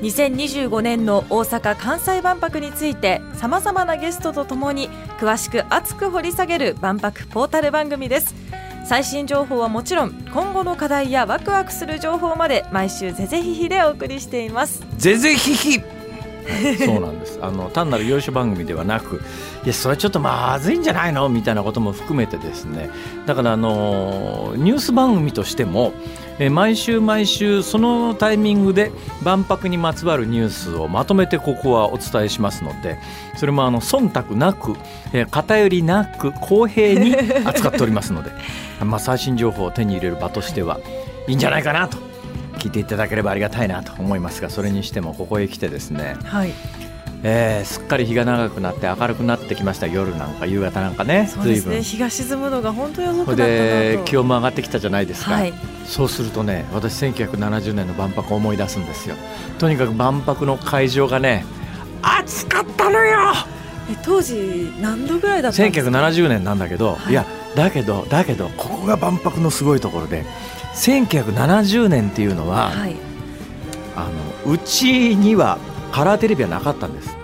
2025年の大阪・関西万博についてさまざまなゲストとともに詳しく熱く掘り下げる万博ポータル番組です。最新情報はもちろん今後の課題やワクワクする情報まで毎週ぜぜひひでお送りしています。ぜぜひひ。そうなんです。あの単なる幼少番組ではなくいやそれはちょっとまずいんじゃないの？みたいなことも含めてですね。だからあのニュース番組としてもえ毎週毎週そのタイミングで万博にまつわるニュースをまとめてここはお伝えしますのでそれもあの忖度なくえ偏りなく公平に扱っておりますので まあ最新情報を手に入れる場としてはいいんじゃないかなと聞いていただければありがたいなと思いますがそれにしてもここへ来てですね、はい。えーすっかり日が長くなって明るくなってきました夜なんか夕方なんかねそうですね。日が沈むのが本当に遅くそなったなと。れで気温も上がってきたじゃないですか、はい。そうするとね私1970年の万博を思い出すんですよ。とにかく万博の会場がね暑かったのよ。え当時何度ぐらいだったんですか？1970年なんだけど、はい。い、やだけどだけどここが万博のすごいところで1970年っていうのは、はい。あのうちにはカラーテレビはなかったんです。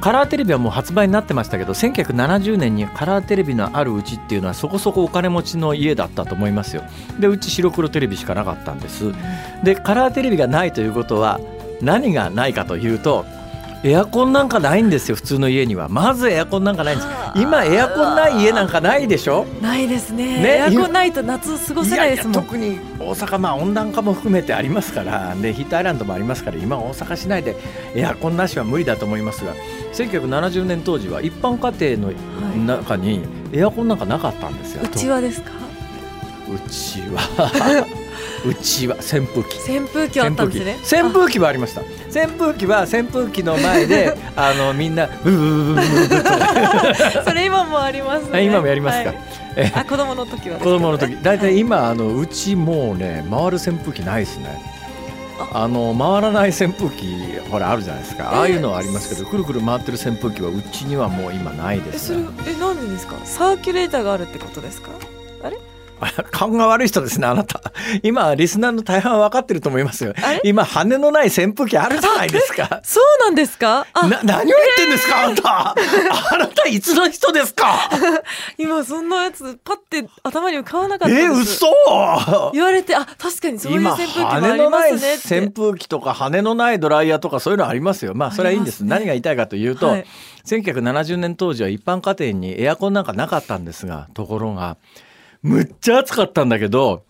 カラーテレビはもう発売になってましたけど1970年にカラーテレビのあるうちっていうのはそこそこお金持ちの家だったと思いますよ。でうち白黒テレビしかなかったんです。でカラーテレビがないということは何がないかというとエアコンなんかないんですよ普通の家には。まずエアコンなんかないんです。はあ今エアコンない家なんかないでしょ？ないですね。ねエアコンないと夏過ごせないですもん。特に大阪まあ温暖化も含めてありますからでヒートアイランドもありますから今大阪市内でエアコンなしは無理だと思いますが1970年当時は一般家庭の中にエアコンなんかなかったんですよ。うちはですか？うちは。うちは。扇風機。扇風機はあったんですね。扇風機。はありました。扇風機は扇風機の前で あのみんなブーブーブーブーブーとあそれ今もありますね今もやりますかはいえあ子供の時はね子供の時大体はい今あのうちもうね回る扇風機ないですねあの回らない扇風機ほらあるじゃないですかああいうのはありますけどくるくる回ってる扇風機はうちにはもう今ないでえそれすねえなんでですかサーキュレーターがあるってことですか 勘が悪い人ですねあなた。今リスナーの大半は分かってると思いますよ。今羽のない扇風機あるじゃないですか。そうなんですか？あな何を言ってんですかあなた。あなたいつの人ですか？今そんなやつパッて頭に浮かばなかったえです。嘘！言われてあ確かにそういう今扇風機もあ羽りますね扇風機とか羽のないドライヤーとかそういうのありますよ。まあそれはいいんです。ね。何が言いたいかというと、はい。1970年当時は一般家庭にエアコンなんかなかったんですがところがむっちゃ暑かったんだけど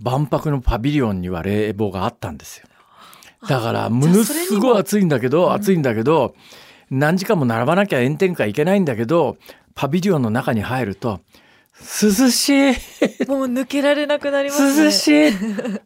万博のパビリオンには冷房があったんですよ。だからも。のすごい暑いんだけど暑いんだけど何時間も並ばなきゃ炎天下いけないんだけどパビリオンの中に入ると涼しい。もう抜けられなくなりますね。涼しい。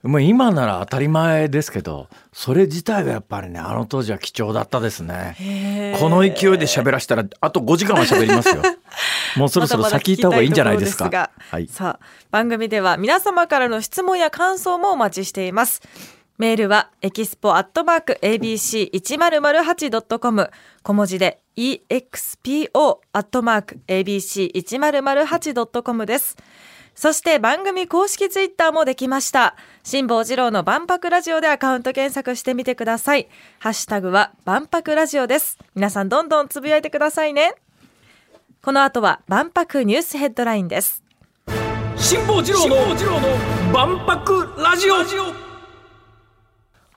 もう今なら当たり前ですけどそれ自体がやっぱりねあの当時は貴重だったですね。この勢いで喋らせたらあと5時間は喋りますよ。もうそろそろ先行った方がいいんじゃないですか。さあ番組では皆様からの質問や感想もお待ちしていますメールはエキスポアットマーク ABC1008.com 小文字で EXPO アットマーク ABC1008.com です。そして番組公式ツイッターもできました。辛坊治郎の万博ラジオでアカウント検索してみてください。ハッシュタグは万博ラジオです。皆さんどんどんつぶやいてくださいね。この後は万博ニュースヘッドラインです。辛坊治郎の万博ラジオ。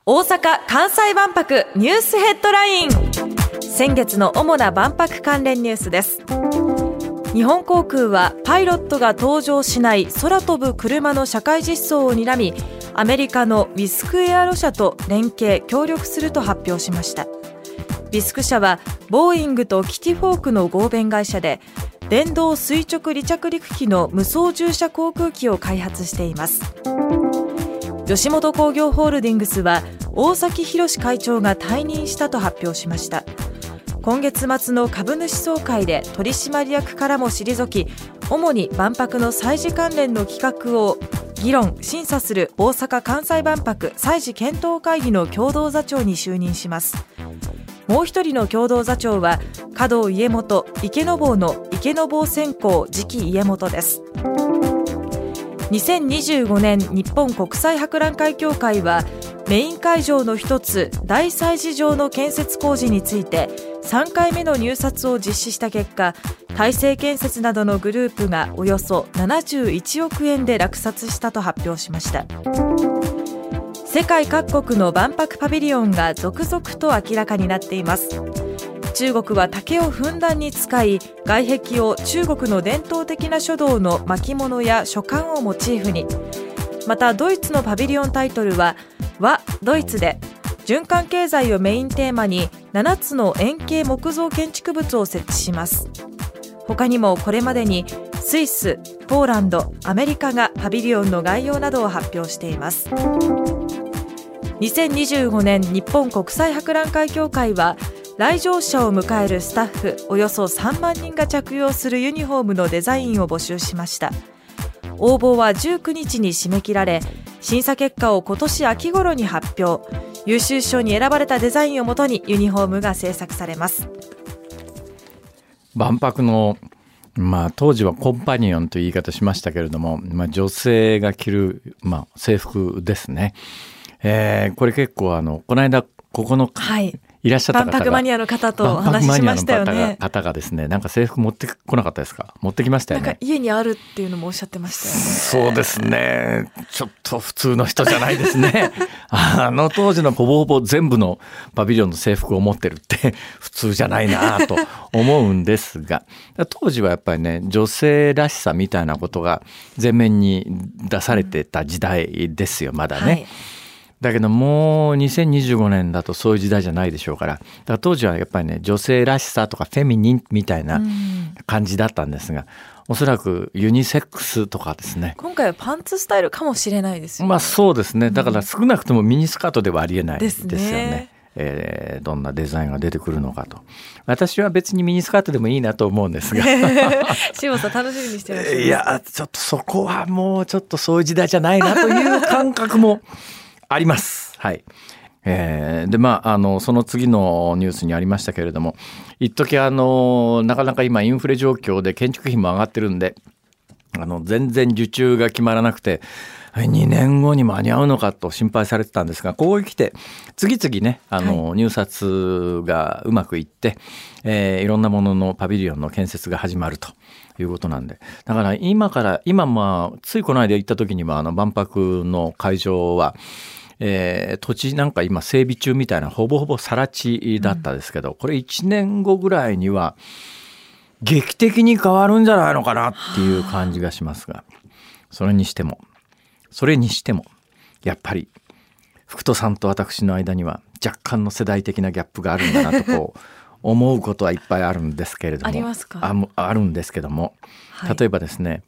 大阪・関西万博ニュースヘッドライン。先月の主な万博関連ニュースです。日本航空はパイロットが搭乗しない空飛ぶ車の社会実装を睨みアメリカのウィスクエアロ社と連携協力すると発表しました。ビスク社はボーイングとキティフォークの合弁会社で電動垂直離着陸機の無操縦者航空機を開発しています。吉本興業ホールディングスは大崎宏会長が退任したと発表しました。今月末の株主総会で取締役からも退き主に万博の催事関連の企画を議論審査する大阪・関西万博催事検討会議の共同座長に就任します。もう一人の共同座長は加藤家元池坊の池坊専攻次期家元です。2025年日本国際博覧会協会はメイン会場の一つ大祭事場の建設工事について3回目の入札を実施した結果大成建設などのグループがおよそ71億円で落札したと発表しました。世界各国の万博パビリオンが続々と明らかになっています。中国は竹をふんだんに使い外壁を中国の伝統的な書道の巻物や書簡をモチーフに。またドイツのパビリオンタイトルは和ドイツで循環経済をメインテーマに7つの円形木造建築物を設置します。他にもこれまでにスイス、ポーランド、アメリカがパビリオンの概要などを発表しています。2025年日本国際博覧会協会は来場者を迎えるスタッフおよそ3万人が着用するユニフォームのデザインを募集しました。応募は19日に締め切られ審査結果を今年秋頃に発表。優秀賞に選ばれたデザインをもとにユニフォームが制作されます。万博のまあ、当時はコンパニオンという言い方しましたけれども、まあ、女性が着る、まあ、制服ですね。えー、これ結構あのこの間ここの、はい、いらっしゃった方が。万博マニアの方とお話ししましたよね。方がですね。なんか制服持ってこなかったですか？持ってきましたよね。家にあるっていうのもおっしゃってましたよね。そうですね。ちょっと普通の人じゃないですね。あの当時のほぼほぼ全部のパビリオンの制服を持ってるって普通じゃないなと思うんですが。当時はやっぱりね女性らしさみたいなことが前面に出されてた時代ですよまだね。はいだけどもう2025年だとそういう時代じゃないでしょうから。だから当時はやっぱりね女性らしさとかフェミニンみたいな感じだったんですが、おそらくユニセックスとかですね。今回はパンツスタイルかもしれないですよね。まあそうですね。だから少なくともミニスカートではありえないですよね。ね。えー、どんなデザインが出てくるのかと。私は別にミニスカートでもいいなと思うんですが。志保さん楽しみにしてらっしゃいやちょっとそこはもうちょっとそういう時代じゃないなという感覚もあります。はい。えー、でまああのその次のニュースにありましたけれども一時あのなかなか今インフレ状況で建築費も上がってるんであの全然受注が決まらなくて2年後に間に合うのかと心配されてたんですがここへ来て次々ねあの、入札がうまくいって、えー、いろんなもののパビリオンの建設が始まると。いうことなんで。だから今から今まあついこの間行った時にはあの万博の会場はえー、土地なんか今整備中みたいなほぼほぼ更地だったですけど、これ1年後ぐらいには劇的に変わるんじゃないのかなっていう感じがしますがそれにしてもそれにしてもやっぱり福戸さんと私の間には若干の世代的なギャップがあるんだなとこう 思うことはいっぱいあるんですけれども。あるんですけども、例えばですね、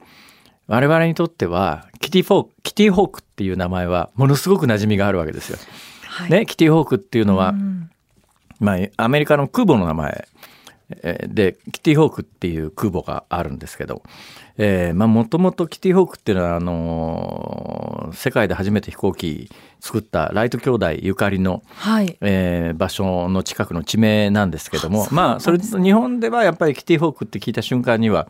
我々にとってはキティフォークキティホークっていう名前はものすごく馴染みがあるわけですよ。はい、ね、キティホークっていうのは、まあ、アメリカの空母の名前でキティホークっていう空母があるんですけどもともとキティホークっていうのはあのー、世界で初めて飛行機作ったライト兄弟ゆかりの、はい、えー、場所の近くの地名なんですけどもまあそれ日本ではやっぱりキティホークって聞いた瞬間には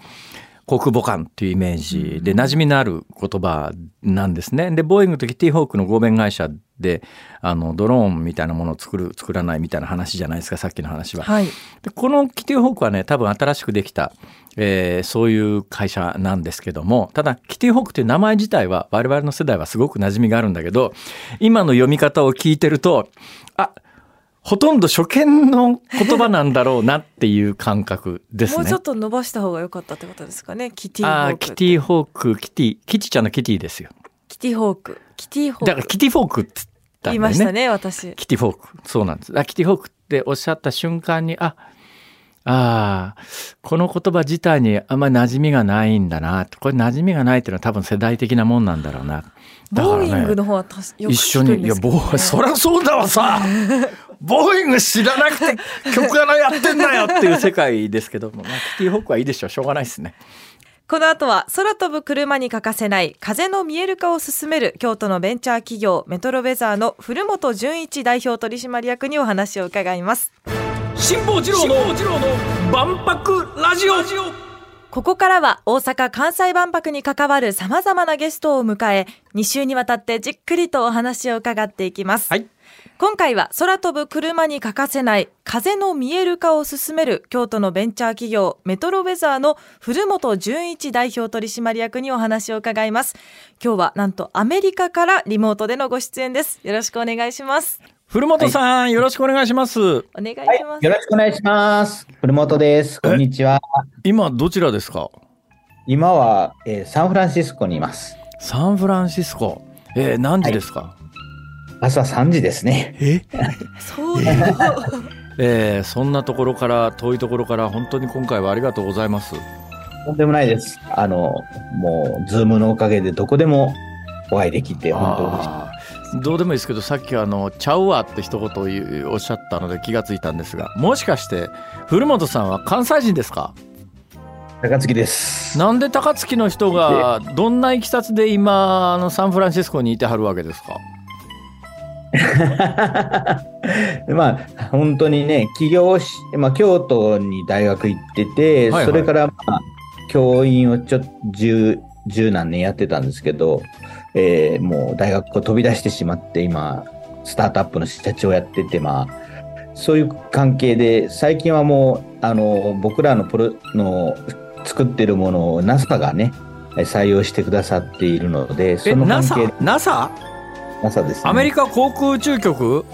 航空母艦っていうイメージで馴染みのある言葉なんですね。で、ボーイングとキティホークの合弁会社で、あの、ドローンみたいなものを作る、作らないみたいな話じゃないですか、さっきの話は。はい、でこのキティホークはね、多分新しくできた、えー、そういう会社なんですけども、ただ、キティホークっていう名前自体は我々の世代はすごく馴染みがあるんだけど、今の読み方を聞いてると、あ、ほとんど初見の言葉なんだろうなっていう感覚ですね。もうちょっと伸ばした方が良かったってことですかね。キティホーク。あキティホーク、キティ、キティちゃんのキティですよ。キティホーク。キティホーク。だからキティフォークって言ったんだね。言いましたね、私。キティフォーク。そうなんです。あキティフォークっておっしゃった瞬間に、あ、ああ、この言葉自体にあんまり馴染みがないんだな。これ馴染みがないっていうのは多分世代的なもんなんだろうな。ボーイングの方は一緒に、いや、ボー、そりゃそうだわさ ボーイング知らなくて 曲穴やってんなよっていう世界ですけども、まあ、キティホークはいいでしょう。しょうがないですね。この後は空飛ぶ車に欠かせない風の見える化を進める京都のベンチャー企業メトロウェザーの古本純一代表取締役にお話を伺います。辛坊治郎の万博ラジオ。ここからは大阪・関西万博に関わる様々なゲストを迎え2週にわたってじっくりとお話を伺っていきます、はい今回は空飛ぶ車に欠かせない風の見える化を進める京都のベンチャー企業メトロウェザーの古本純一代表取締役にお話を伺います今日はなんとアメリカからリモートでのご出演ですよろしくお願いします古本さん、よろしくお願いします。お願いしはいます、、よろしくお願いします。古本です。こんにちは。今どちらですか？今は、えーサンフランシスコにいます。サンフランシスコ。えー、何時ですか、朝3時ですね。え？そうよえー、そんなところから遠いところから本当に今回はありがとうございます。とんでもないです。あの、もう、ズームのおかげでどこでもお会いできて、本当嬉しい。どうでもいいですけどさっきあの「ちゃうわ」って一言おっしゃったので気がついたんですがもしかして古本さんは関西人ですか？高槻です。なんで高槻の人がどんないきさつで今あのサンフランシスコにいてはるわけですか？まあ、本当にね、起業し、まあ、京都に大学行ってて、はいはいそれから、まあ、教員をちょっと十、十何年やってたんですけど、えーもう大学を飛び出してしまって、今、スタートアップの社長やってて、まあ、そういう関係で、最近はもう、あの、僕らのプロの作ってるものを NASA がね、採用してくださっているので、えその関 NASA? 係で、NASA? NASA です、ね。アメリカ航空宇宙局？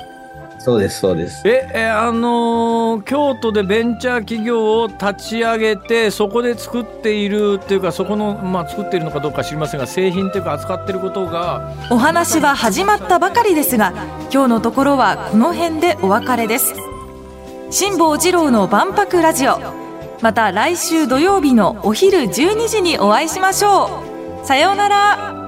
そうです、そうです。ええあのー京都でベンチャー企業を立ち上げてそこで作っているっていうかそこの、まあ、作っているのかどうか知りませんが製品っていうか扱っていることがお話は始まったばかりですが今日のところはこの辺でお別れです。辛坊治郎の万博ラジオ。また来週土曜日のお昼12時にお会いしましょう。さようなら